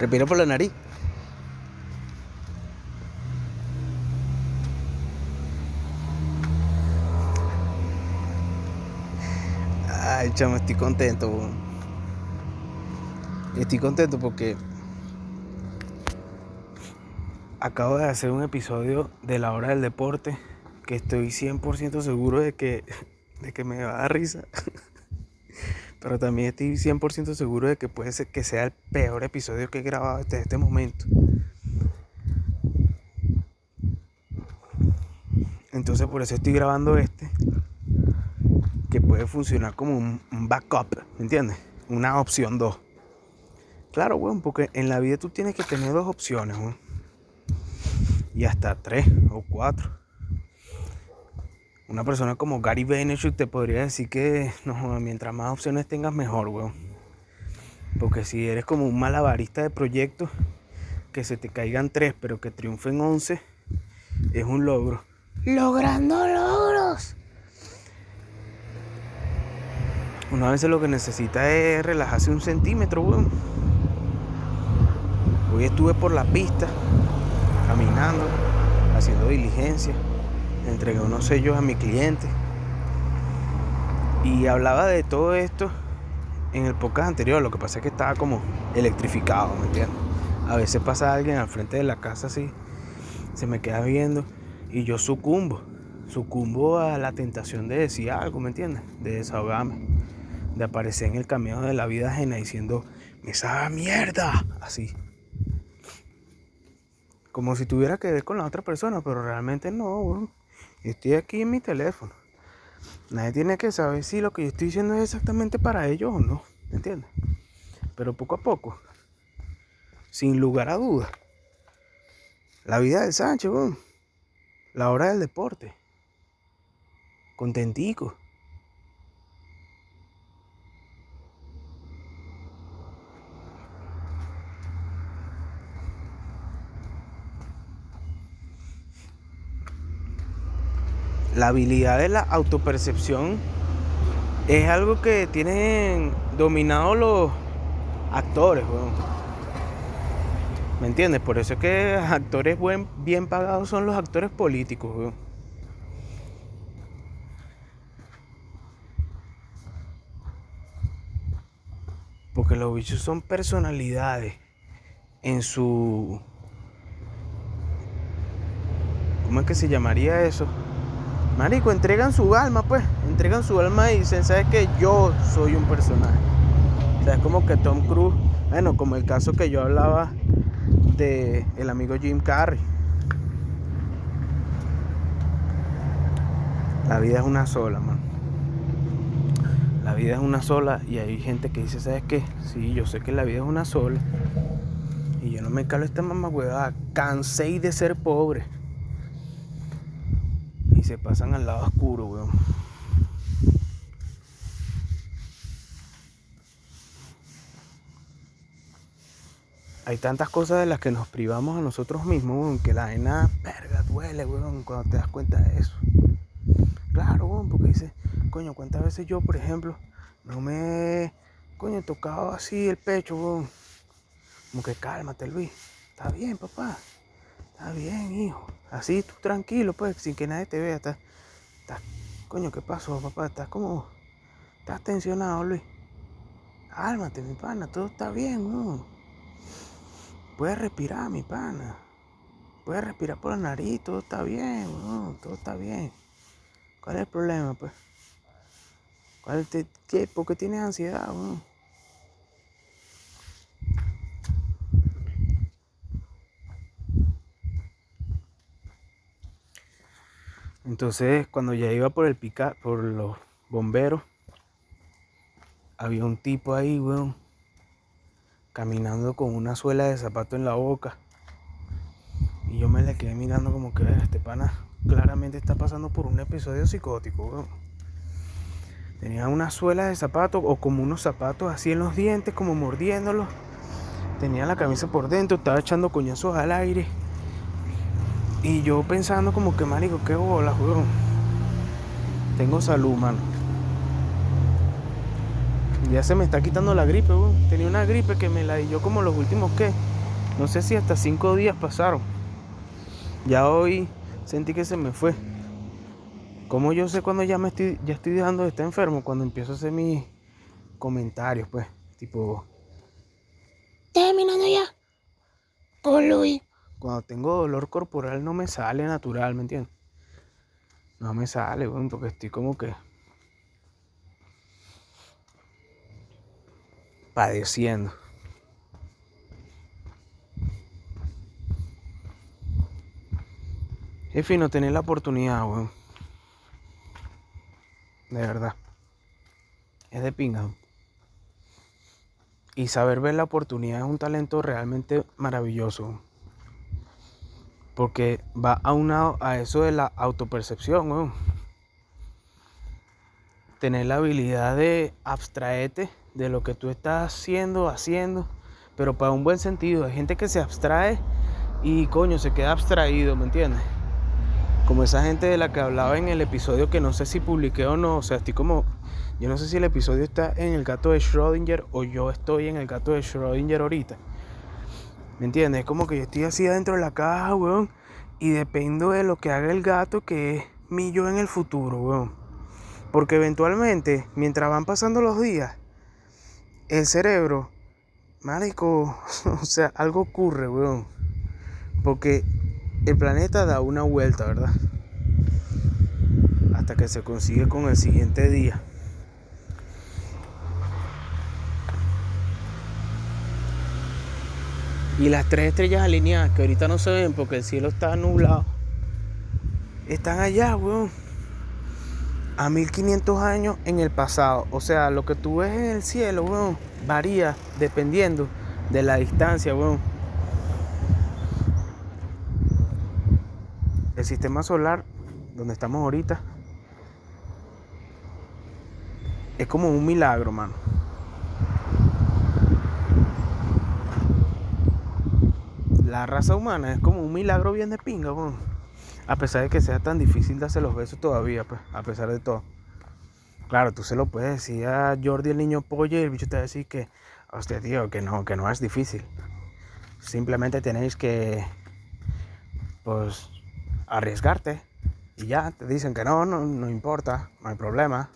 Respira por la nariz. Ay, chamo, estoy contento. Estoy contento porque acabo de hacer un episodio de la hora del deporte que estoy 100% seguro de que, de que me va a dar risa. Pero también estoy 100% seguro de que puede ser que sea el peor episodio que he grabado hasta este momento. Entonces por eso estoy grabando este. Que puede funcionar como un, un backup, ¿me entiendes? Una opción 2. Claro, weón, porque en la vida tú tienes que tener dos opciones, weón. Y hasta tres o cuatro. Una persona como Gary Vaynerchuk te podría decir que no, mientras más opciones tengas mejor, weón. Porque si eres como un malabarista de proyectos, que se te caigan tres, pero que triunfen once, es un logro. Logrando logros. Una vez lo que necesita es relajarse un centímetro, weón. Hoy estuve por la pista, caminando, haciendo diligencia. Entregué unos sellos a mi cliente. Y hablaba de todo esto en el podcast anterior. Lo que pasa es que estaba como electrificado, ¿me entiendes? A veces pasa alguien al frente de la casa así, se me queda viendo y yo sucumbo. Sucumbo a la tentación de decir algo, ¿me entiendes? De desahogarme. De aparecer en el camino de la vida ajena diciendo, me sabe mierda. Así. Como si tuviera que ver con la otra persona, pero realmente no, weón. Estoy aquí en mi teléfono. Nadie tiene que saber si lo que yo estoy diciendo es exactamente para ellos o no. ¿Me entiendes? Pero poco a poco, sin lugar a dudas, la vida del Sánchez. La hora del deporte. Contentico. La habilidad de la autopercepción es algo que tienen dominado los actores, weón. ¿Me entiendes? Por eso es que actores buen, bien pagados son los actores políticos, weón. Porque los bichos son personalidades en su... ¿Cómo es que se llamaría eso? Marico, entregan su alma, pues. Entregan su alma y dicen, ¿sabes qué? Yo soy un personaje. O sea, es como que Tom Cruise, bueno, como el caso que yo hablaba de el amigo Jim Carrey. La vida es una sola, man. La vida es una sola y hay gente que dice, ¿sabes qué? Sí, yo sé que la vida es una sola. Y yo no me calo esta mamá huevada. Cansé de ser pobre se pasan al lado oscuro, weón. Hay tantas cosas de las que nos privamos a nosotros mismos, weón, que la vaina, verga, duele, weón, cuando te das cuenta de eso. Claro, weón, porque dice, coño, cuántas veces yo, por ejemplo, no me, coño, tocado así el pecho, weón. Como que cálmate, Luis. Está bien, papá. Está bien, hijo. Así tú tranquilo, pues, sin que nadie te vea. Estás, estás, coño, ¿qué pasó, papá? Estás como, estás tensionado, Luis. Cálmate, mi pana, todo está bien, ¿no? Puedes respirar, mi pana. Puedes respirar por la nariz, todo está bien, ¿no? Todo está bien. ¿Cuál es el problema, pues? ¿Cuál te, qué, ¿Por qué tienes ansiedad, ¿no? Entonces, cuando ya iba por el pica, por los bomberos, había un tipo ahí, weón, caminando con una suela de zapato en la boca. Y yo me le quedé mirando como que este pana claramente está pasando por un episodio psicótico, weón. Tenía una suela de zapato o como unos zapatos así en los dientes, como mordiéndolos. Tenía la camisa por dentro, estaba echando coñazos al aire. Y yo pensando como que, marico, qué bola, weón. Tengo salud, mano. Ya se me está quitando la gripe, weón. Tenía una gripe que me la dio como los últimos, ¿qué? No sé si hasta cinco días pasaron. Ya hoy sentí que se me fue. Como yo sé cuando ya me estoy, ya estoy dejando de estar enfermo? Cuando empiezo a hacer mis comentarios, pues. Tipo. Terminando ya. Con Luis. Cuando tengo dolor corporal no me sale natural, ¿me entiendes? No me sale, weón, porque estoy como que. padeciendo. Es fino tener la oportunidad, weón. De verdad. Es de pinga. Y saber ver la oportunidad es un talento realmente maravilloso. Porque va aunado a eso de la autopercepción. Tener la habilidad de abstraerte de lo que tú estás haciendo, haciendo, pero para un buen sentido. Hay gente que se abstrae y coño, se queda abstraído, ¿me entiendes? Como esa gente de la que hablaba en el episodio que no sé si publiqué o no. O sea, estoy como. Yo no sé si el episodio está en el gato de Schrödinger o yo estoy en el gato de Schrödinger ahorita. ¿Me entiendes? Es como que yo estoy así adentro de la caja, weón. Y dependo de lo que haga el gato, que es mi yo en el futuro, weón. Porque eventualmente, mientras van pasando los días, el cerebro, marico, o sea, algo ocurre, weón. Porque el planeta da una vuelta, ¿verdad? Hasta que se consigue con el siguiente día. Y las tres estrellas alineadas, que ahorita no se ven porque el cielo está nublado, están allá, weón. A 1500 años en el pasado. O sea, lo que tú ves en el cielo, weón, varía dependiendo de la distancia, weón. el sistema solar donde estamos ahorita es como un milagro, mano. La raza humana es como un milagro bien de pinga, A pesar de que sea tan difícil darse los besos todavía, pues, a pesar de todo. Claro, tú se lo puedes decir a Jordi el niño pollo y el bicho te va a decir que, hostia, tío, que no, que no es difícil. Simplemente tenéis que, pues, arriesgarte. Y ya, te dicen que no, no, no importa, no hay problema.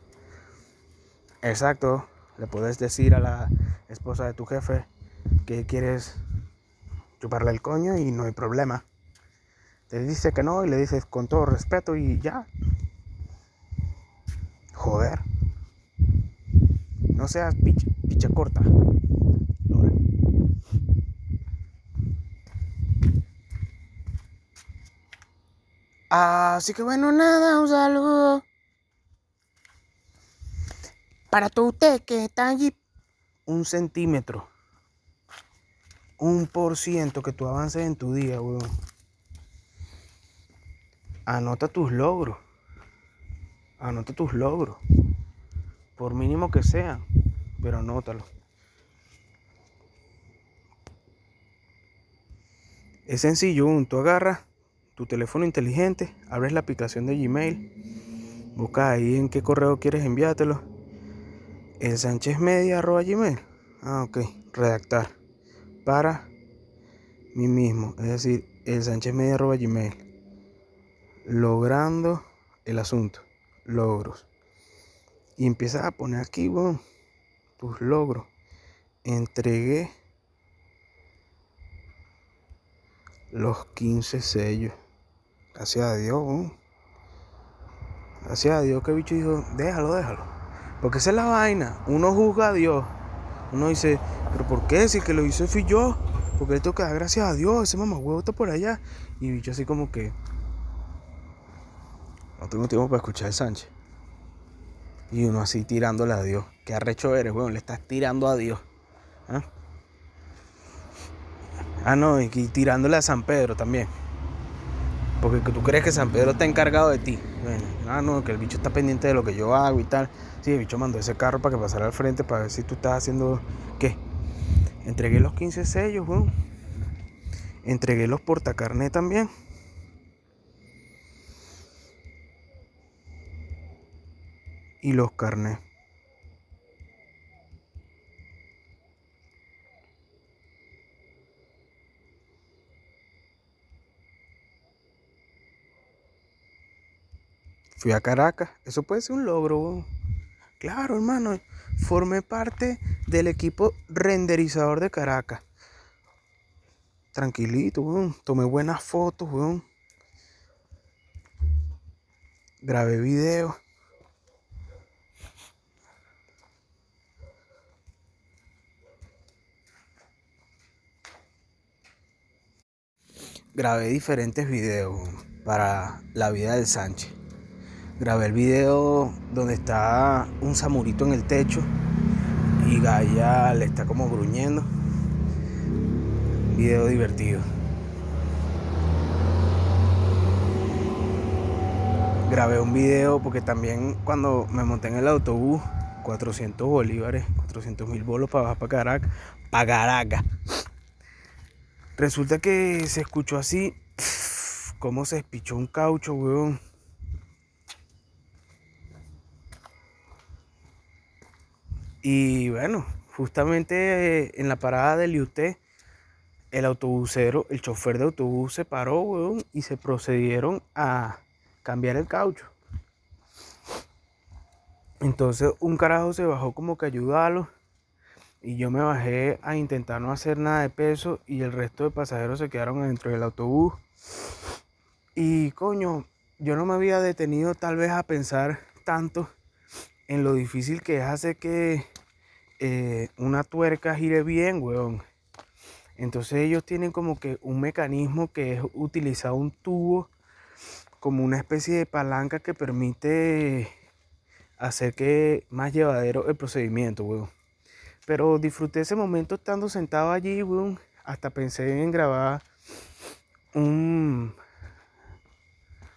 Exacto, le puedes decir a la esposa de tu jefe que quieres chuparle el coño y no hay problema. Te dice que no y le dices con todo respeto y ya. Joder. No seas picha, picha corta. Así que bueno, nada, un saludo. Para todo usted que está allí, un centímetro, un por ciento que tú avances en tu día, weón. Anota tus logros. Anota tus logros. Por mínimo que sean, pero anótalo. Es sencillo, tú agarras tu teléfono inteligente, abres la aplicación de Gmail, buscas ahí en qué correo quieres enviártelo. El Sánchez Media arroba Gmail. Ah, ok. Redactar. Para mí mismo. Es decir, el Sánchez Media Gmail. Logrando el asunto. Logros. Y empiezas a poner aquí, bueno, tus logros. Entregué los 15 sellos. Gracias a Dios, Gracias a Dios que bicho dijo, déjalo, déjalo. Porque esa es la vaina. Uno juzga a Dios. Uno dice, pero ¿por qué? Si el que lo hizo fui yo. Porque le tengo que dar gracias a Dios. Ese mamá huevo está por allá. Y bicho así como que. No tengo tiempo para escuchar el Sánchez. Y uno así tirándole a Dios. Qué arrecho eres, weón. Le estás tirando a Dios. ¿Ah? ah, no, y tirándole a San Pedro también. Porque tú crees que San Pedro está encargado de ti. Bueno, ah, no, que el bicho está pendiente de lo que yo hago y tal. Sí, el bicho mandó ese carro para que pasara al frente para ver si tú estás haciendo. ¿Qué? Entregué los 15 sellos, weón. Entregué los portacarné también. Y los carnés. Fui a Caracas. Eso puede ser un logro. Claro, hermano. Formé parte del equipo renderizador de Caracas. Tranquilito, weón. Tomé buenas fotos, weón. Grabé videos. grabé diferentes videos para la vida del Sánchez. Grabé el video donde está un samurito en el techo y Gaia le está como gruñendo. Video divertido. Grabé un video porque también cuando me monté en el autobús, 400 bolívares, 400 mil bolos para bajar para Caracas, para. Resulta que se escuchó así, cómo se espichó un caucho, weón. Y bueno, justamente en la parada del IUT, el autobusero, el chofer de autobús se paró, y se procedieron a cambiar el caucho. Entonces un carajo se bajó como que ayudarlo y yo me bajé a intentar no hacer nada de peso y el resto de pasajeros se quedaron adentro del autobús. Y coño, yo no me había detenido tal vez a pensar tanto en lo difícil que es hacer que eh, una tuerca gire bien, weón. Entonces ellos tienen como que un mecanismo que es utilizar un tubo como una especie de palanca que permite hacer que más llevadero el procedimiento, weón. Pero disfruté ese momento estando sentado allí, weón. Hasta pensé en grabar un,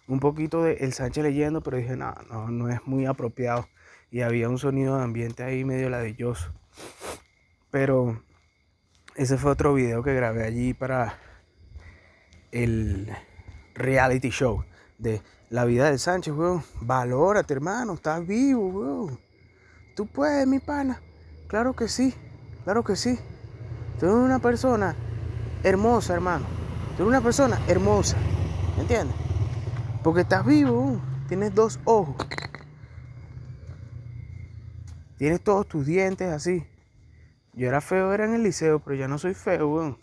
un poquito de El Sánchez leyendo, pero dije, no, no, no es muy apropiado. Y había un sonido de ambiente ahí medio ladilloso. Pero ese fue otro video que grabé allí para el reality show de la vida del Sánchez, weón. Valórate, hermano, estás vivo, weón. Tú puedes, mi pana. Claro que sí, claro que sí. Tú eres una persona hermosa, hermano. Tú eres una persona hermosa. ¿Me entiendes? Porque estás vivo, tienes dos ojos. Tienes todos tus dientes así. Yo era feo, era en el liceo, pero ya no soy feo, weón.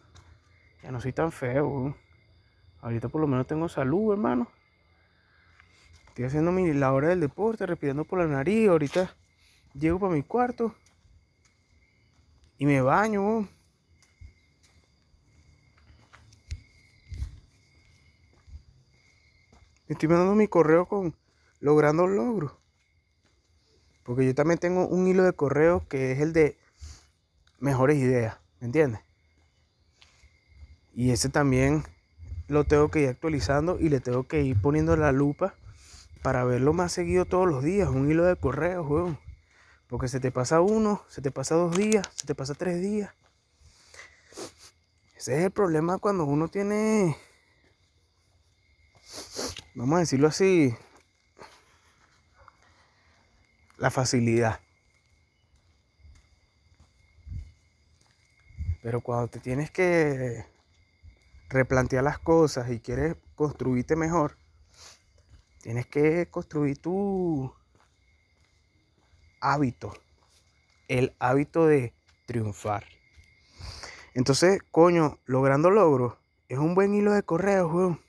Ya no soy tan feo, weón. Ahorita por lo menos tengo salud, hermano. Estoy haciendo mi, la hora del deporte, respirando por la nariz. Ahorita llego para mi cuarto y me baño. Estoy mandando mi correo con logrando logros. Porque yo también tengo un hilo de correo que es el de mejores ideas, ¿me entiendes? Y ese también lo tengo que ir actualizando y le tengo que ir poniendo la lupa para verlo más seguido todos los días. Un hilo de correo, weón. Porque se te pasa uno, se te pasa dos días, se te pasa tres días. Ese es el problema cuando uno tiene, vamos a decirlo así, la facilidad. Pero cuando te tienes que replantear las cosas y quieres construirte mejor, tienes que construir tu hábito, el hábito de triunfar. Entonces, coño, logrando logros es un buen hilo de correo, weón.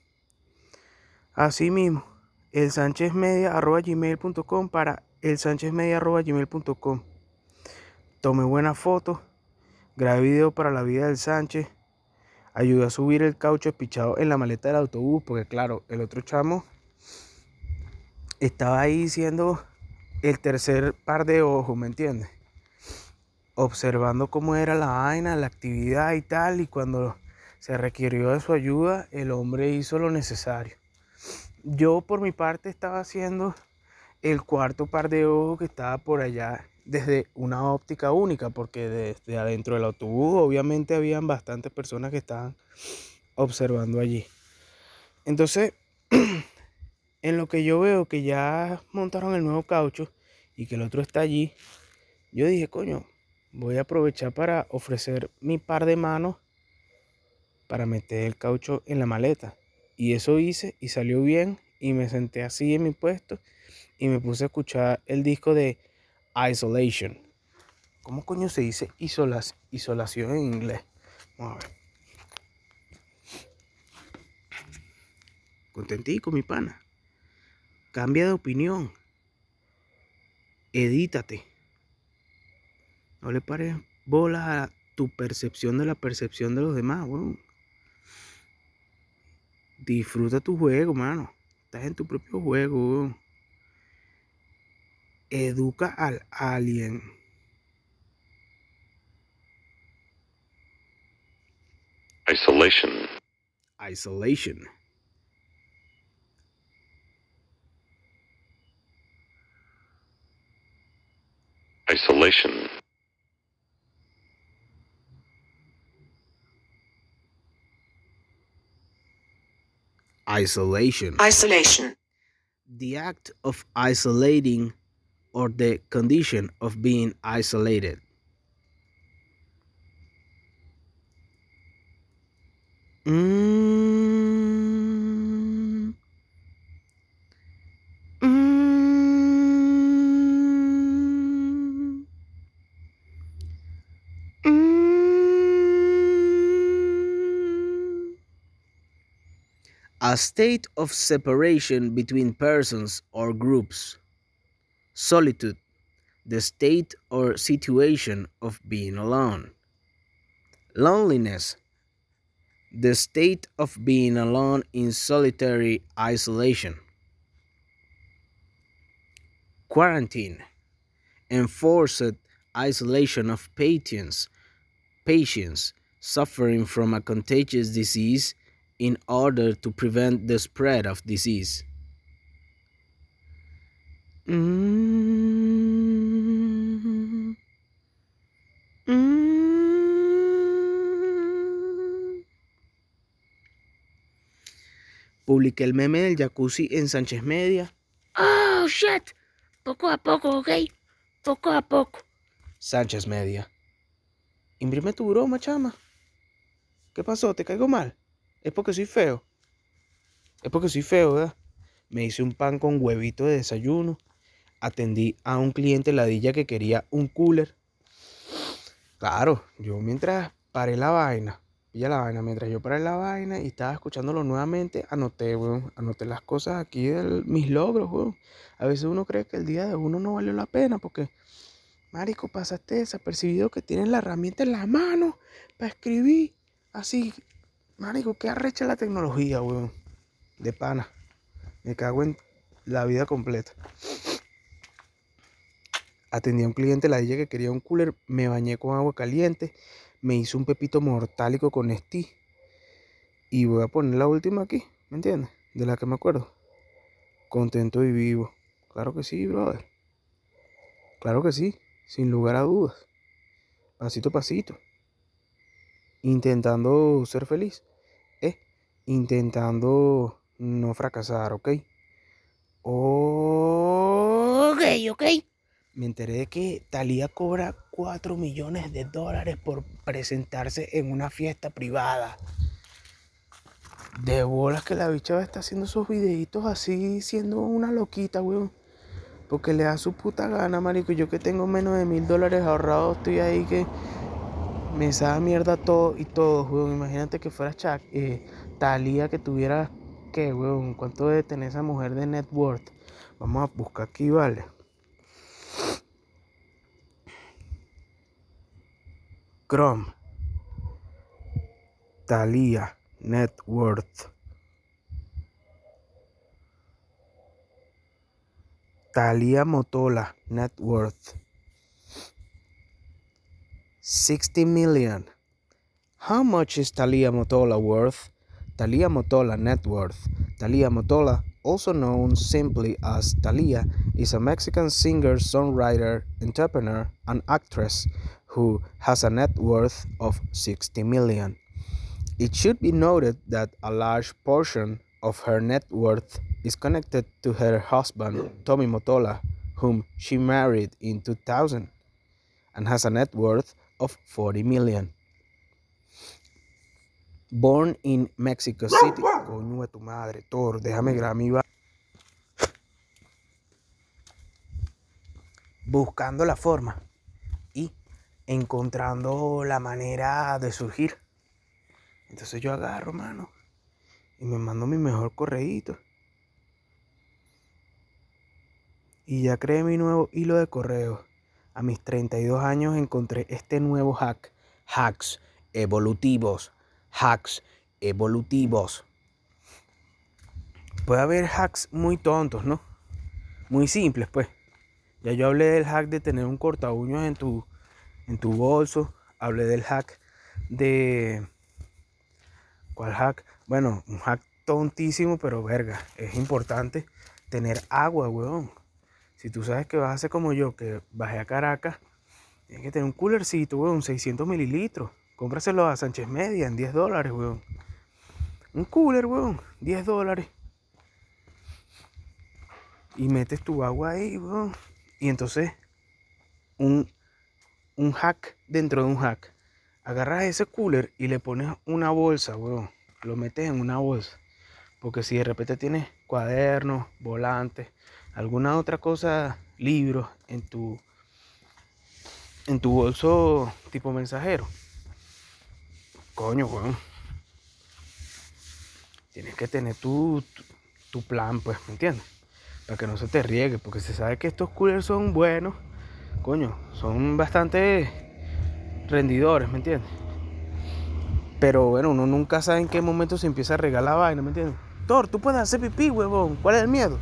Así mismo, el gmail.com para el gmail.com Tomé buenas fotos, grabé video para la vida del Sánchez, ayudé a subir el caucho espichado en la maleta del autobús, porque claro, el otro chamo estaba ahí siendo el tercer par de ojos, ¿me entiendes? Observando cómo era la vaina, la actividad y tal, y cuando se requirió de su ayuda, el hombre hizo lo necesario. Yo por mi parte estaba haciendo el cuarto par de ojos que estaba por allá desde una óptica única, porque desde adentro del autobús obviamente habían bastantes personas que estaban observando allí. Entonces, en lo que yo veo que ya montaron el nuevo caucho y que el otro está allí, yo dije, coño, voy a aprovechar para ofrecer mi par de manos para meter el caucho en la maleta. Y eso hice y salió bien y me senté así en mi puesto y me puse a escuchar el disco de Isolation. ¿Cómo coño se dice isolación en inglés? Vamos a ver. Contentico, mi pana. Cambia de opinión. Edítate. No le pares bolas a tu percepción de la percepción de los demás, weón. Disfruta tu juego, mano. Estás en tu propio juego, weón. Educa al alien. Isolation. Isolation. Isolation. Isolation. Isolation. The act of isolating or the condition of being isolated. A state of separation between persons or groups. Solitude, the state or situation of being alone. Loneliness, the state of being alone in solitary isolation. Quarantine, enforced isolation of patients, patients suffering from a contagious disease in order to prevent the spread of disease. Mm. Mm. Publiqué el meme del jacuzzi en Sánchez Media. Oh, shit. Poco a poco, ¿ok? Poco a poco. Sánchez Media. Imprime tu broma, chama. ¿Qué pasó? ¿Te caigo mal? Es porque soy feo. Es porque soy feo, ¿verdad? Me hice un pan con huevito de desayuno. Atendí a un cliente ladilla que quería un cooler. Claro, yo mientras paré la vaina, pilla la vaina, mientras yo paré la vaina y estaba escuchándolo nuevamente, anoté, weón, anoté las cosas aquí de mis logros, weón. A veces uno cree que el día de uno no valió la pena porque, marico, pasaste desapercibido que tienes la herramienta en la mano para escribir. Así, marico, qué arrecha la tecnología, weón. De pana. Me cago en la vida completa. Atendí a un cliente la que quería un cooler, me bañé con agua caliente, me hice un pepito mortálico con Steve. Y voy a poner la última aquí, ¿me entiendes? De la que me acuerdo. Contento y vivo. Claro que sí, brother. Claro que sí, sin lugar a dudas. Pasito a pasito. Intentando ser feliz. Eh, intentando no fracasar, ¿ok? Ok, ok. Me enteré de que Talía cobra 4 millones de dólares por presentarse en una fiesta privada. De bolas que la bicha está haciendo esos videitos así, siendo una loquita, weón. Porque le da su puta gana, marico. Yo que tengo menos de mil dólares ahorrados, estoy ahí que me sabe mierda todo y todo, weón. Imagínate que fuera Chuck, eh, que tuviera, ¿qué, weón? ¿Cuánto debe tener esa mujer de net worth? Vamos a buscar aquí, vale. Chrome. Thalia Net Worth. Thalia Motola Net Worth. 60 million. How much is Thalia Motola worth? Thalia Motola net worth. Thalia Motola, also known simply as Thalia, is a Mexican singer, songwriter, entrepreneur, and actress who has a net worth of 60 million. It should be noted that a large portion of her net worth is connected to her husband, Tommy Motola, whom she married in 2000 and has a net worth of 40 million. Born in Mexico City. Coño de tu madre, déjame grabar mi buscando la forma encontrando la manera de surgir. Entonces yo agarro, mano, y me mando mi mejor correíto. Y ya creé mi nuevo hilo de correo. A mis 32 años encontré este nuevo hack. Hacks evolutivos. Hacks evolutivos. Puede haber hacks muy tontos, ¿no? Muy simples, pues. Ya yo hablé del hack de tener un corta en tu, en tu bolso. Hablé del hack de... ¿Cuál hack? Bueno, un hack tontísimo, pero verga. Es importante tener agua, weón. Si tú sabes que vas a hacer como yo, que bajé a Caracas, tienes que tener un coolercito, weón, 600 mililitros. Cómpraselo a Sánchez Media en 10 dólares, weón. Un cooler, weón, 10 dólares. Y metes tu agua ahí, weón. Y entonces, un, un hack dentro de un hack. Agarras ese cooler y le pones una bolsa, weón. Lo metes en una bolsa. Porque si de repente tienes cuadernos, volantes, alguna otra cosa, libros en tu en tu bolso tipo mensajero. Coño, weón. Tienes que tener tu, tu, tu plan, pues, ¿me entiendes? Para que no se te riegue, porque se sabe que estos coolers son buenos. Coño, son bastante rendidores, ¿me entiendes? Pero bueno, uno nunca sabe en qué momento se empieza a regar la vaina, ¿me entiendes? Thor, tú puedes hacer pipí, huevón. ¿Cuál es el miedo?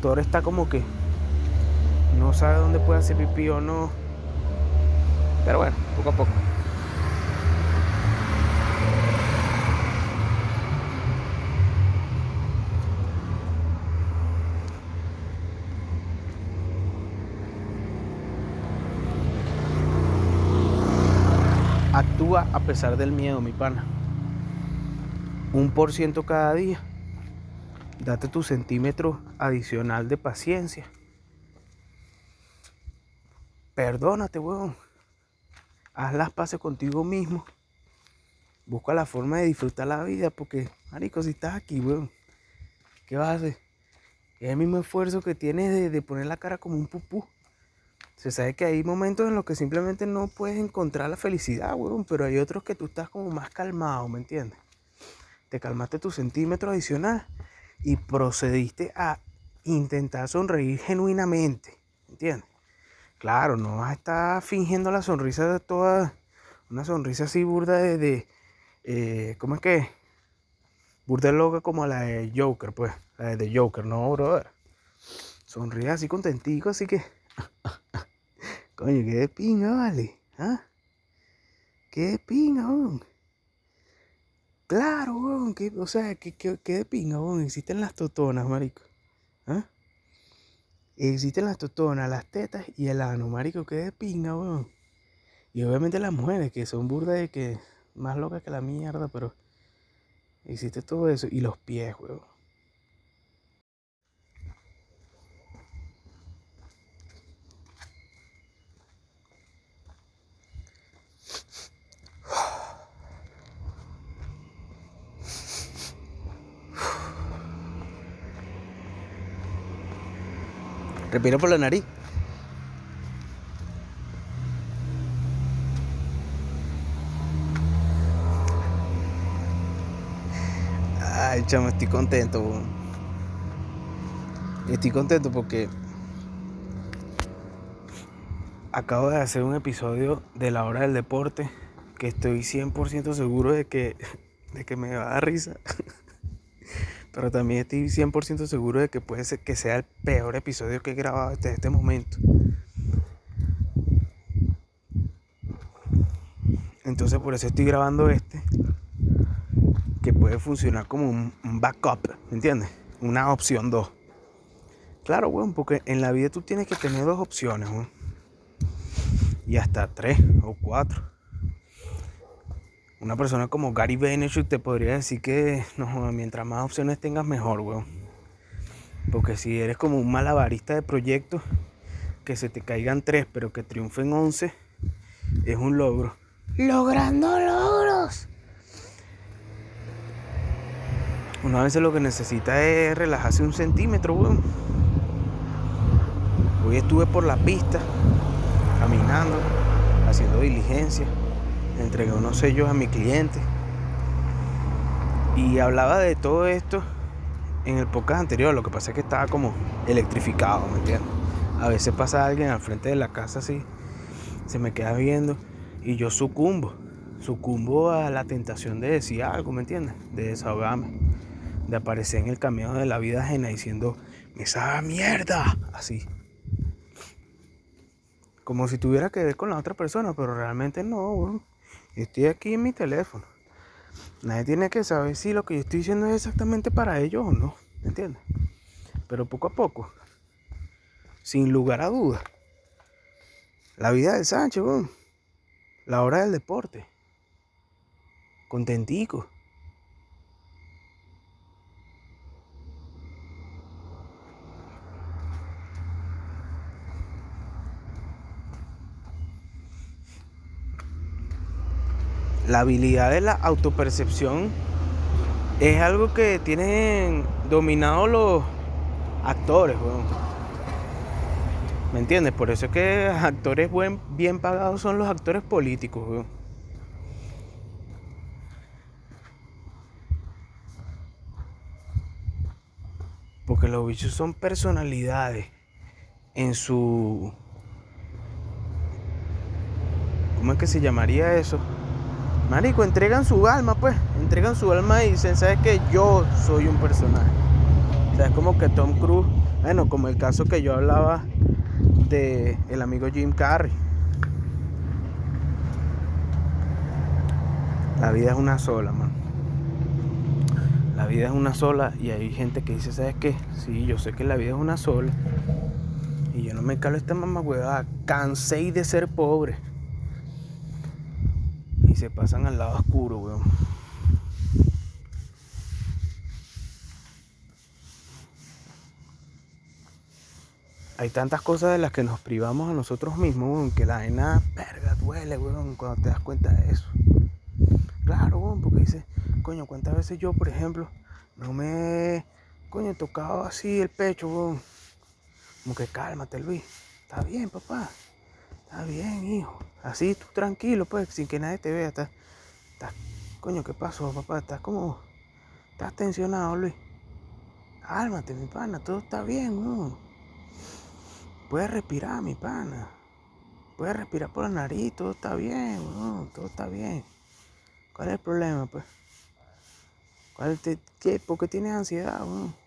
Thor está como que no sabe dónde puede hacer pipí o no. Pero bueno, poco a poco. A pesar del miedo, mi pana. Un por ciento cada día. Date tu centímetro adicional de paciencia. Perdónate, weón. Haz las paces contigo mismo. Busca la forma de disfrutar la vida porque, marico, si estás aquí, weón, ¿qué vas a hacer? Es el mismo esfuerzo que tienes de, de poner la cara como un pupú. Se sabe que hay momentos en los que simplemente no puedes encontrar la felicidad, weón, pero hay otros que tú estás como más calmado, ¿me entiendes? Te calmaste tu centímetro adicional y procediste a intentar sonreír genuinamente, ¿entiendes? Claro, no vas a estar fingiendo la sonrisa de toda, una sonrisa así burda de, eh, ¿cómo es que? Burda loca como la de Joker, pues, la de Joker, no, brother. Sonríe así contentico, así que... Coño, qué de pinga, vale. ¿Ah? Qué de pinga, weón. Claro, weón. O sea, que, que, que de pinga, weón. Existen las totonas, marico. ¿Ah? Existen las totonas, las tetas y el ano, marico. Qué de pinga, weón. Y obviamente las mujeres, que son burdas de que... Más locas que la mierda, pero... Existe todo eso. Y los pies, weón. Respira por la nariz. Ay, chamo, estoy contento. Estoy contento porque acabo de hacer un episodio de la hora del deporte que estoy 100% seguro de que, de que me va a dar risa. Pero también estoy 100% seguro de que puede ser que sea el peor episodio que he grabado hasta este momento. Entonces por eso estoy grabando este. Que puede funcionar como un, backup, ¿me entiendes? Una opción 2. Claro, weón, porque en la vida tú tienes que tener dos opciones, weón. Y hasta tres o cuatro. Una persona como Gary Vaynerchuk te podría decir que no, mientras más opciones tengas mejor, weón. Porque si eres como un malabarista de proyectos, que se te caigan tres, pero que triunfen once, es un logro. Logrando logros. Una vez lo que necesita es relajarse un centímetro, weón. Hoy estuve por la pista, caminando, haciendo diligencia. Entregué unos sellos a mi cliente. Y hablaba de todo esto en el podcast anterior. Lo que pasa es que estaba como electrificado, ¿me entiendes? A veces pasa alguien al frente de la casa así, se me queda viendo y yo sucumbo. Sucumbo a la tentación de decir algo, ¿me entiendes? De desahogarme. De aparecer en el camino de la vida ajena diciendo, me sabe mierda. Así. Como si tuviera que ver con la otra persona, pero realmente no, weón. Estoy aquí en mi teléfono. Nadie tiene que saber si lo que yo estoy diciendo es exactamente para ellos o no. ¿Me entiendes? Pero poco a poco, sin lugar a dudas, la vida del Sánchez. La hora del deporte. Contentico. La habilidad de la autopercepción es algo que tienen dominado los actores, weón. ¿Me entiendes? Por eso es que actores buen, bien pagados son los actores políticos, weón. Porque los bichos son personalidades en su... ¿Cómo es que se llamaría eso? Marico, entregan su alma, pues. Entregan su alma y dicen, ¿sabes qué? Yo soy un personaje. O sea, es como que Tom Cruise, bueno, como el caso que yo hablaba de el amigo Jim Carrey. La vida es una sola, man. La vida es una sola y hay gente que dice, ¿sabes qué? Sí, yo sé que la vida es una sola. Y yo no me calo esta mamá huevada. Cansé de ser pobre. Se pasan al lado oscuro, weón. Hay tantas cosas de las que nos privamos a nosotros mismos, weón, que la vaina, verga, duele, weón, cuando te das cuenta de eso. Claro, weón, porque dices, coño, cuántas veces yo, por ejemplo, no me, coño, he tocado así el pecho, weón. Como que cálmate, Luis. Está bien, papá. Está bien, hijo. Así tú tranquilo, pues, sin que nadie te vea. Estás, coño, ¿qué pasó, papá? Estás como, estás tensionado, Luis. Cálmate, mi pana, todo está bien, weón. Puedes respirar, mi pana. Puedes respirar por la nariz, todo está bien, weón, todo está bien. ¿Cuál es el problema, pues? ¿Cuál te, ¿Por qué tienes ansiedad, weón?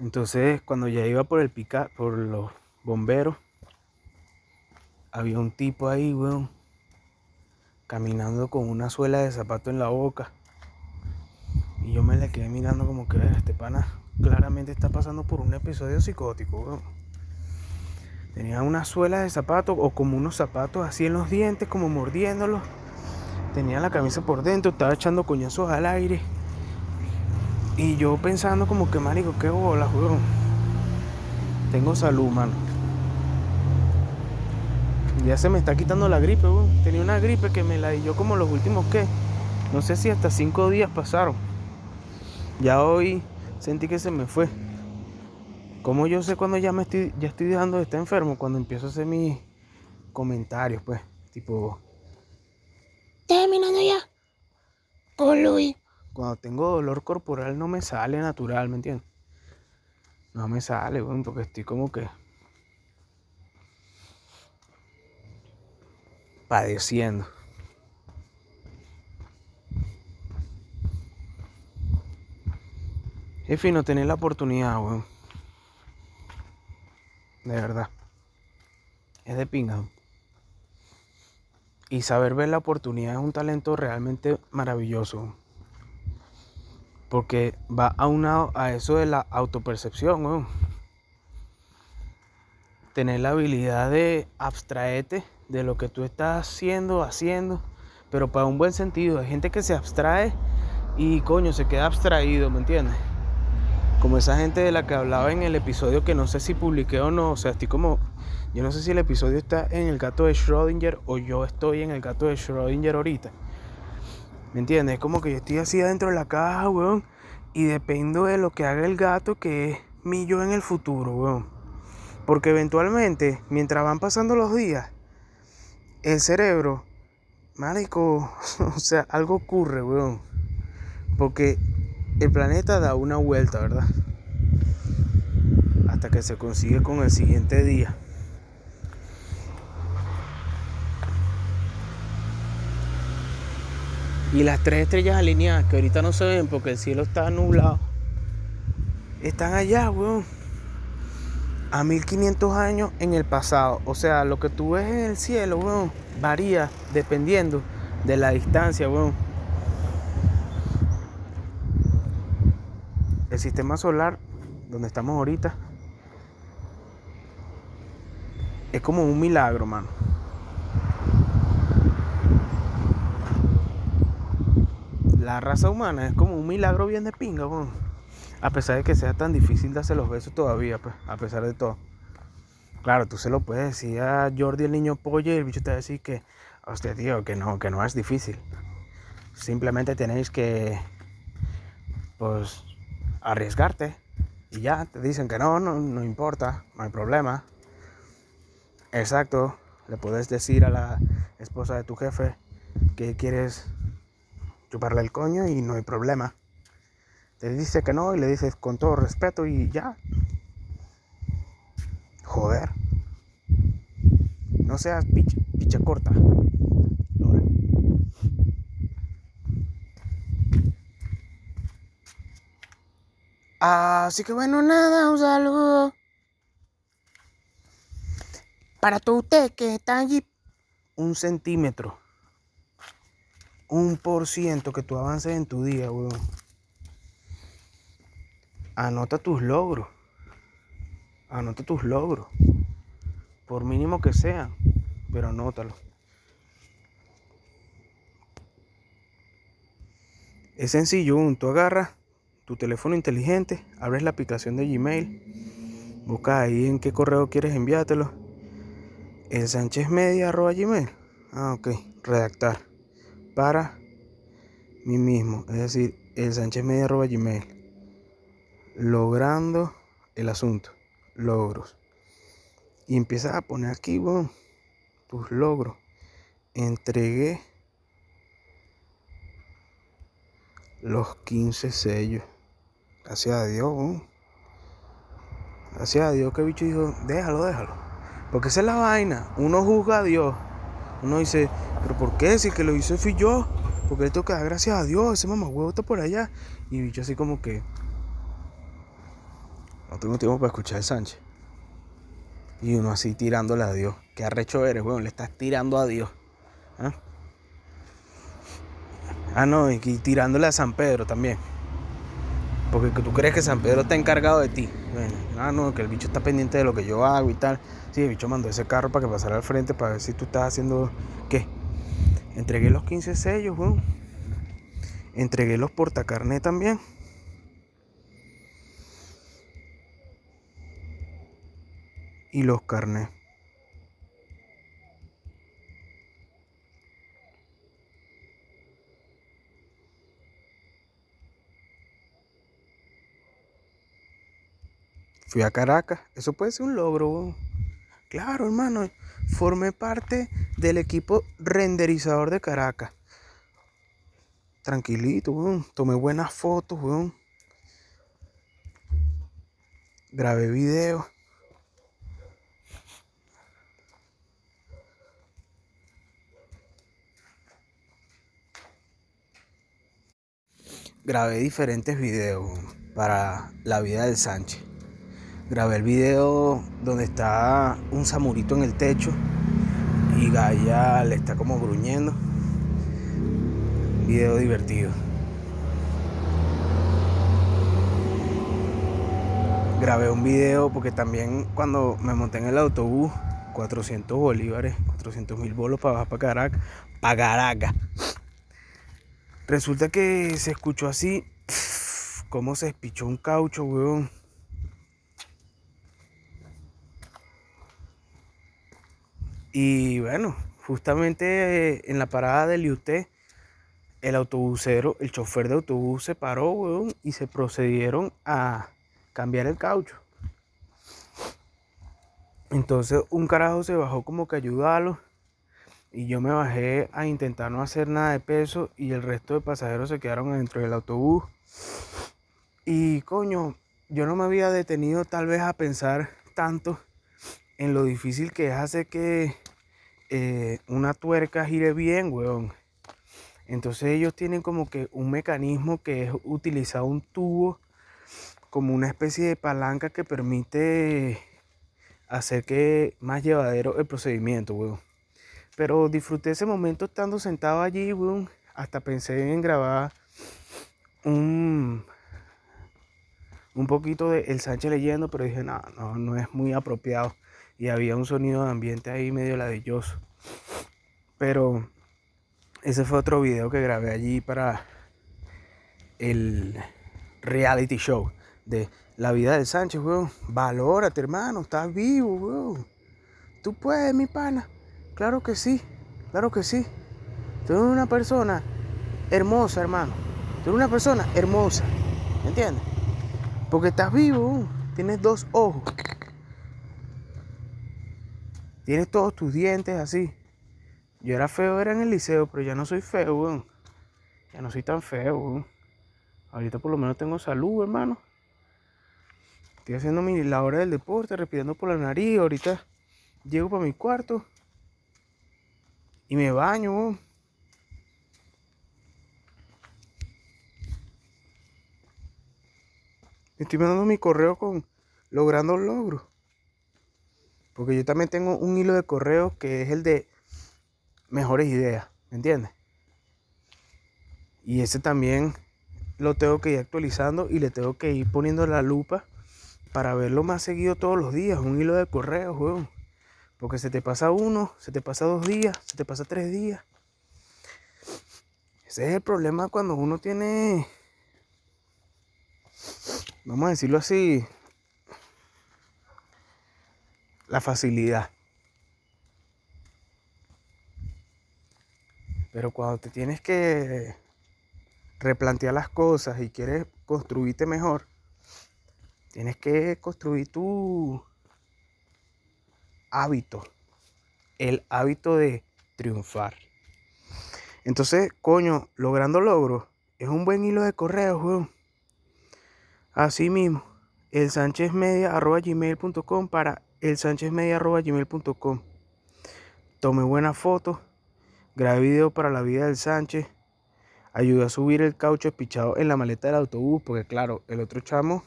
Entonces, cuando ya iba por el pica, por los bomberos, había un tipo ahí, weón, caminando con una suela de zapato en la boca. Y yo me le quedé mirando como que este pana claramente está pasando por un episodio psicótico, weón. Tenía una suela de zapato o como unos zapatos así en los dientes, como mordiéndolos. Tenía la camisa por dentro, estaba echando coñazos al aire. Y yo pensando como que, marico, qué bola, weón. Tengo salud, mano. Ya se me está quitando la gripe, weón. Tenía una gripe que me la dio como los últimos, ¿qué? No sé si hasta cinco días pasaron. Ya hoy sentí que se me fue. Como yo sé cuando ya me estoy, ya estoy dejando de estar enfermo? Cuando empiezo a hacer mis comentarios, pues. Tipo, Terminando ya. Con Luis. Cuando tengo dolor corporal no me sale natural, ¿me entiendes? No me sale, weón, porque estoy como que padeciendo. Es fino tener la oportunidad, weón. De verdad. Es de pinga. Y saber ver la oportunidad es un talento realmente maravilloso. Porque va aunado a eso de la autopercepción, weón. Tener la habilidad de abstraerte de lo que tú estás haciendo, haciendo, pero para un buen sentido. Hay gente que se abstrae y coño, se queda abstraído, ¿me entiendes? Como esa gente de la que hablaba en el episodio que no sé si publiqué o no, o sea, estoy como, yo no sé si el episodio está en el gato de Schrödinger o yo estoy en el gato de Schrödinger ahorita. ¿Me entiendes? Es como que yo estoy así adentro de la caja, weón. Y dependo de lo que haga el gato, que es mi yo en el futuro, weón. Porque eventualmente, mientras van pasando los días, el cerebro, marico, o sea, algo ocurre, weón. Porque el planeta da una vuelta, ¿verdad? Hasta que se consigue con el siguiente día. Y las tres estrellas alineadas, que ahorita no se ven porque el cielo está nublado, están allá, weón. A 1500 años en el pasado. O sea, lo que tú ves en el cielo, weón, varía dependiendo de la distancia, weón. El sistema solar, donde estamos ahorita, es como un milagro, mano. La raza humana es como un milagro bien de pinga. A pesar de que sea tan difícil darse los besos todavía, pues, a pesar de todo. Claro, tú se lo puedes decir a Jordi el niño pollo y el bicho te va a decir que, hostia, tío, que no, que no es difícil. Simplemente tenéis que, pues, arriesgarte. Y ya, te dicen que no, no, no importa, no hay problema. Exacto, le puedes decir a la esposa de tu jefe que quieres chuparle el coño y no hay problema. Te dice que no y le dices con todo respeto y ya. Joder. No seas picha, corta. Así que bueno, nada, un saludo. Para todo usted que está allí, un centímetro. Un por ciento que tú avances en tu día, weón. Anota tus logros. Anota tus logros. Por mínimo que sean, pero anótalo. Es sencillo, tú agarras tu teléfono inteligente, abres la aplicación de Gmail, buscas ahí en qué correo quieres enviártelo. El Sánchez Media arroba Gmail. Ah, ok. Redactar. Para mí mismo. Es decir, el Sánchez Media arroba Gmail. Logrando el asunto. Logros. Y empiezas a poner aquí, weón, tus logros. Entregué los 15 sellos. Gracias a Dios, weón. Gracias a Dios que bicho dijo, déjalo, déjalo. Porque esa es la vaina. Uno juzga a Dios. Uno dice, pero ¿por qué? Si el que lo hizo fui yo. Porque le tengo que dar gracias a Dios. Ese mamagüevo está por allá. Y bicho así como que... No tengo tiempo para escuchar a Sánchez. Y uno así tirándole a Dios. Qué arrecho eres, weón. Le estás tirando a Dios. ¿Ah? Ah, no, y tirándole a San Pedro también. Porque tú crees que San Pedro está encargado de ti. Ah, no, que el bicho está pendiente de lo que yo hago y tal. Sí, el bicho mandó ese carro para que pasara al frente para ver si tú estás haciendo. ¿Qué? Entregué los 15 sellos, weón. Entregué los portacarné también. Y los carnés. Fui a Caracas. Eso puede ser un logro. Claro, hermano. Formé parte del equipo renderizador de Caracas. Tranquilito, weón. Tomé buenas fotos, weón. Grabé videos. Grabé diferentes videos para la vida del Sánchez. Grabé el video donde está un samurito en el techo y Gaia le está como gruñendo. Video divertido. Grabé un video porque también cuando me monté en el autobús, 400 bolívares, 400 mil bolos para bajar para Caracas, para Caracas. Resulta que se escuchó así, cómo se despichó un caucho, weón. Y bueno, justamente en la parada del IUT el autobusero, el chofer de autobús se paró, y se procedieron a cambiar el caucho. Entonces un carajo se bajó como que ayudarlo y yo me bajé a intentar no hacer nada de peso y el resto de pasajeros se quedaron dentro del autobús. Y coño, yo no me había detenido tal vez a pensar tanto en lo difícil que es hacer que eh, una tuerca gire bien, weón. Entonces ellos tienen como que un mecanismo que es utilizar un tubo como una especie de palanca que permite hacer que más llevadero el procedimiento, weón. Pero disfruté ese momento estando sentado allí, weón. Hasta pensé en grabar un, un poquito de El Sánchez leyendo, pero dije, no, no, no es muy apropiado. Y había un sonido de ambiente ahí medio ladilloso. Pero ese fue otro video que grabé allí para el reality show de la vida del Sánchez, weón. Valórate, hermano, estás vivo, weón. Tú puedes, mi pana. Claro que sí, claro que sí. Tú eres una persona hermosa, hermano. Tú eres una persona hermosa. ¿Me entiendes? Porque estás vivo. Tienes dos ojos. Tienes todos tus dientes así. Yo era feo, era en el liceo, pero ya no soy feo, weón. Ya no soy tan feo, weón. Ahorita por lo menos tengo salud, hermano. Estoy haciendo mi, la hora del deporte, respirando por la nariz. Ahorita llego para mi cuarto y me baño. weón. Estoy mandando mi correo con logrando logros. Porque yo también tengo un hilo de correo que es el de mejores ideas, ¿me entiendes? Y ese también lo tengo que ir actualizando y le tengo que ir poniendo la lupa para verlo más seguido todos los días, un hilo de correo, weón. Porque se te pasa uno, se te pasa dos días, se te pasa tres días. Ese es el problema cuando uno tiene, vamos a decirlo así, la facilidad. Pero cuando te tienes que replantear las cosas y quieres construirte mejor, tienes que construir tu hábito, el hábito de triunfar. Entonces, coño, logrando logros es un buen hilo de correo, weón. Así mismo, el gmail.com para el gmail.com. Tome buenas fotos, grabé video para la vida del Sánchez, ayudé a subir el caucho espichado en la maleta del autobús, porque claro, el otro chamo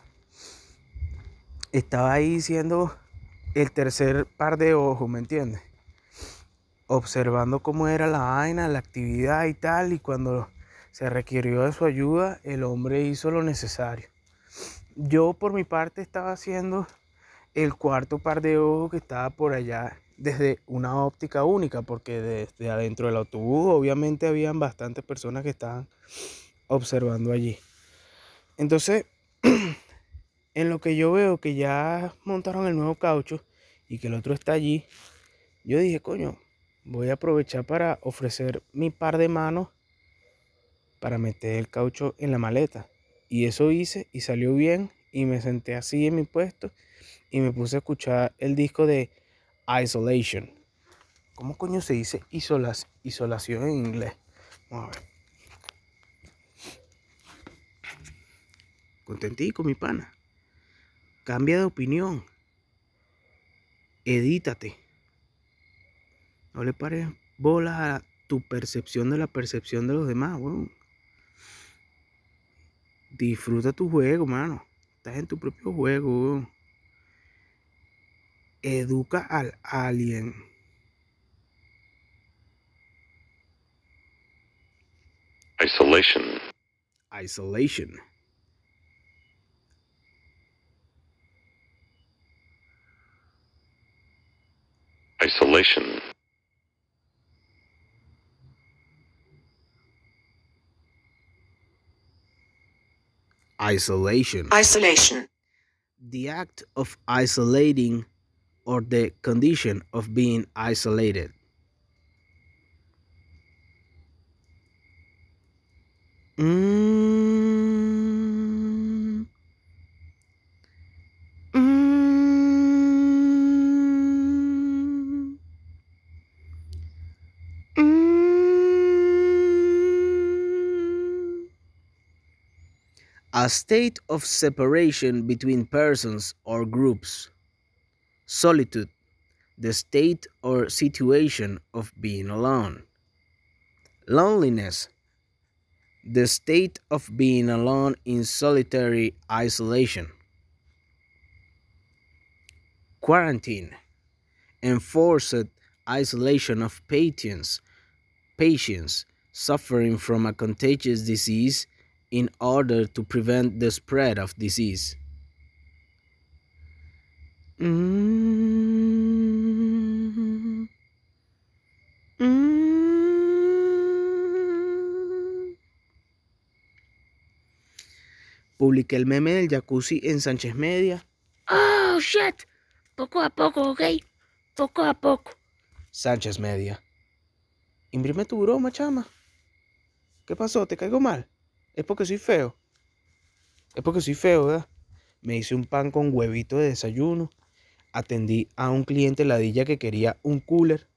estaba ahí siendo el tercer par de ojos, ¿me entiendes? Observando cómo era la vaina, la actividad y tal, y cuando se requirió de su ayuda, el hombre hizo lo necesario. Yo por mi parte estaba haciendo el cuarto par de ojos que estaba por allá desde una óptica única, porque desde adentro del autobús obviamente habían bastantes personas que estaban observando allí. Entonces, en lo que yo veo que ya montaron el nuevo caucho y que el otro está allí, yo dije, coño, voy a aprovechar para ofrecer mi par de manos para meter el caucho en la maleta. Y eso hice y salió bien y me senté así en mi puesto y me puse a escuchar el disco de Isolation. ¿Cómo coño se dice isolas, isolación en inglés? Vamos a ver. Contentico, mi pana. Cambia de opinión. Edítate. No le pares bolas a tu percepción de la percepción de los demás, weón. Disfruta tu juego, mano. Estás en tu propio juego, weón. Educa al alien. Isolation. Isolation. Isolation. Isolation. Isolation. The act of isolating or the condition of being isolated. Mm. Mm. Mm. A state of separation between persons or groups. Solitude, the state or situation of being alone. Loneliness, the state of being alone in solitary isolation. Quarantine, enforced isolation of patients, patients suffering from a contagious disease in order to prevent the spread of disease. Mm. Mm. Publiqué el meme del jacuzzi en Sánchez Media. Oh, shit. Poco a poco, ¿ok? Poco a poco. Sánchez Media. Imprime tu broma, chama. ¿Qué pasó? ¿Te caigo mal? Es porque soy feo. Es porque soy feo, ¿verdad? Me hice un pan con huevito de desayuno. Atendí a un cliente ladilla que quería un cooler.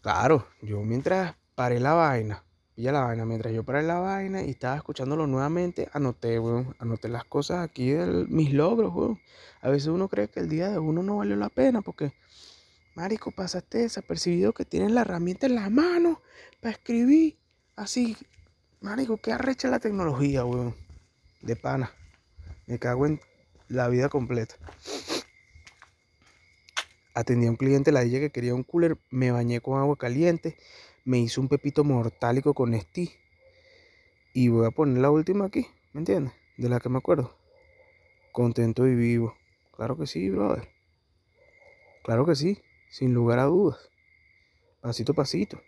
Claro, yo mientras paré la vaina, pilla la vaina, mientras yo paré la vaina y estaba escuchándolo nuevamente, anoté, weón, anoté las cosas aquí de mis logros, weón. A veces uno cree que el día de uno no valió la pena porque, marico, pasaste desapercibido que tienes la herramienta en la mano para escribir así. Marico, qué arrecha la tecnología, weón. De pana. Me cago en la vida completa. Atendí a un cliente la que quería un cooler, me bañé con agua caliente, me hice un pepito mortálico con Steve. Y voy a poner la última aquí, ¿me entiendes? De la que me acuerdo. Contento y vivo. Claro que sí, brother. Claro que sí, sin lugar a dudas. Pasito a pasito.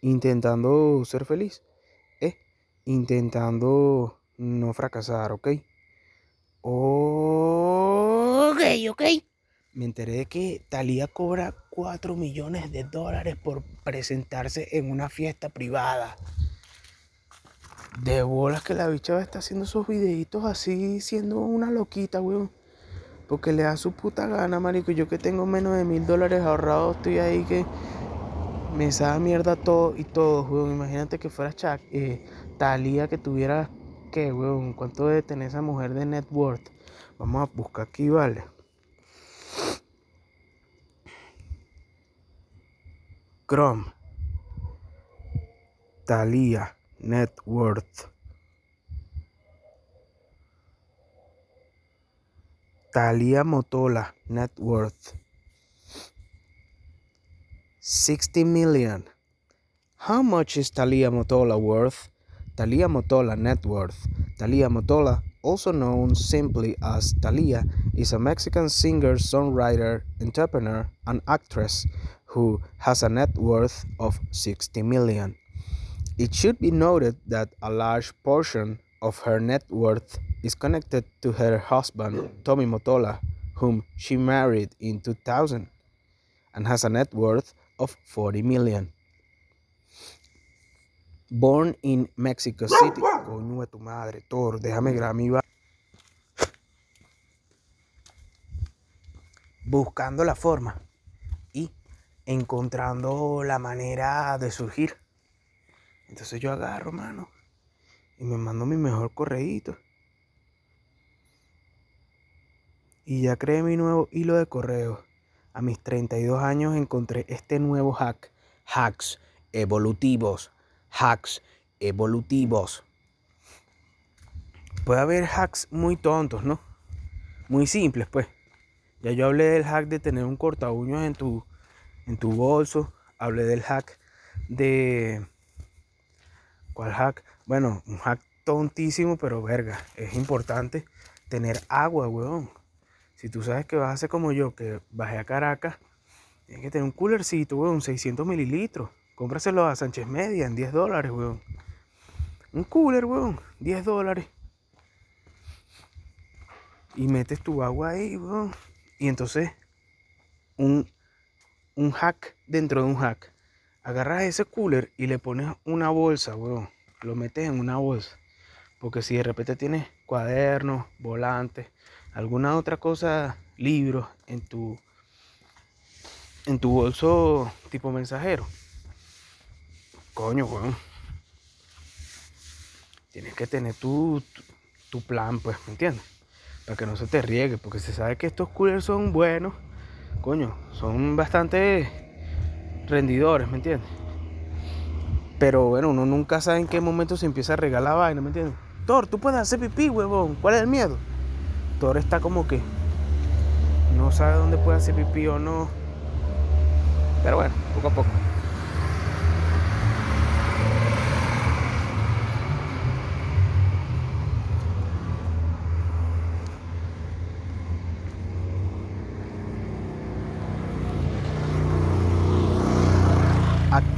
Intentando ser feliz. Eh, intentando no fracasar, ¿ok? Ok, ok. Me enteré de que Talía cobra 4 millones de dólares por presentarse en una fiesta privada. De bolas que la bicha está haciendo esos videitos así, siendo una loquita, weón. Porque le da su puta gana, marico. Yo que tengo menos de mil dólares ahorrados, estoy ahí que me sabe mierda todo y todo, weón. Imagínate que fuera Chuck, eh, que tuviera, ¿qué, weón? ¿Cuánto debe tener esa mujer de net worth? Vamos a buscar aquí, vale. Chrome. Thalia Net Worth. Thalia Motola Net Worth. 60 million. How much is Thalia Motola worth? Thalia Motola net worth. Thalia Motola, also known simply as Thalia, is a Mexican singer, songwriter, entrepreneur, and actress who has a net worth of 60 million. It should be noted that a large portion of her net worth is connected to her husband, Tommy Motola, whom she married in 2000 and has a net worth of 40 million. Born in Mexico City. Coño de tu madre, déjame grabar Buscando la forma encontrando la manera de surgir. Entonces yo agarro, mano, y me mando mi mejor correíto. Y ya creé mi nuevo hilo de correo. A mis 32 años encontré este nuevo hack. Hacks evolutivos. Hacks evolutivos. Puede haber hacks muy tontos, ¿no? Muy simples, pues. Ya yo hablé del hack de tener un corta en tu, en tu bolso. Hablé del hack de... ¿Cuál hack? Bueno, un hack tontísimo, pero verga. Es importante tener agua, weón. Si tú sabes que vas a hacer como yo, que bajé a Caracas, tienes que tener un coolercito, weón, 600 mililitros. Cómpraselo a Sánchez Media en 10 dólares, weón. Un cooler, weón, 10 dólares. Y metes tu agua ahí, weón. Y entonces, un, un hack dentro de un hack. Agarras ese cooler y le pones una bolsa, weón. lo metes en una bolsa. Porque si de repente tienes cuadernos, volantes, alguna otra cosa, libros en tu en tu bolso tipo mensajero. Coño, weón. Tienes que tener tu, tu, tu plan, pues, ¿me entiendes? Para que no se te riegue, porque se sabe que estos coolers son buenos, coño, son bastante rendidores, ¿me entiendes? Pero bueno, uno nunca sabe en qué momento se empieza a regar la vaina, ¿me entiendes? Thor, tú puedes hacer pipí, huevón. ¿Cuál es el miedo? Thor está como que no sabe dónde puede hacer pipí o no. Pero bueno, poco a poco.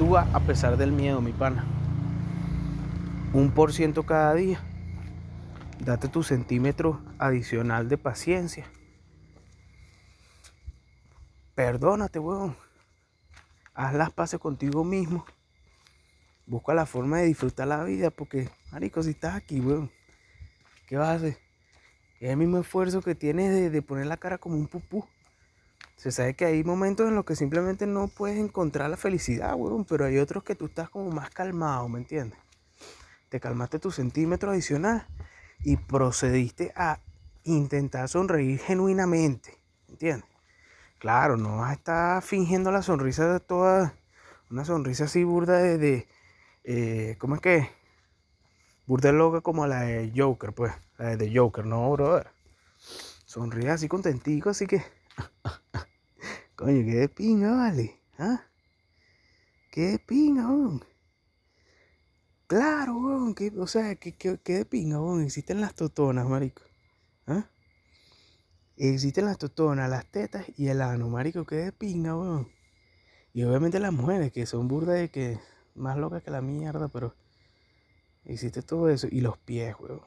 Actúa a pesar del miedo, mi pana. Un por ciento cada día. Date tu centímetro adicional de paciencia. Perdónate, weón. Haz las paces contigo mismo. Busca la forma de disfrutar la vida porque, marico, si estás aquí, weón, ¿qué vas a hacer? Es el mismo esfuerzo que tienes de, de poner la cara como un pupú. Se sabe que hay momentos en los que simplemente no puedes encontrar la felicidad, weón, pero hay otros que tú estás como más calmado, ¿me entiendes? Te calmaste tu centímetro adicional y procediste a intentar sonreír genuinamente, ¿entiendes? Claro, no vas a estar fingiendo la sonrisa de toda, una sonrisa así burda de, eh, ¿cómo es que? Burda loca como la de Joker, pues, la de Joker, no, brother. Sonríe así contentico, así que, coño, qué de pinga, vale, ¿ah? Qué de pinga, weón. Claro, weón, o sea, que, que, que de pinga, weón, existen las totonas, marico, ¿ah? Existen las totonas, las tetas y el ano, marico, que de pinga, weón. Y obviamente las mujeres, que son burdas de que más locas que la mierda, pero existe todo eso. Y los pies, weón.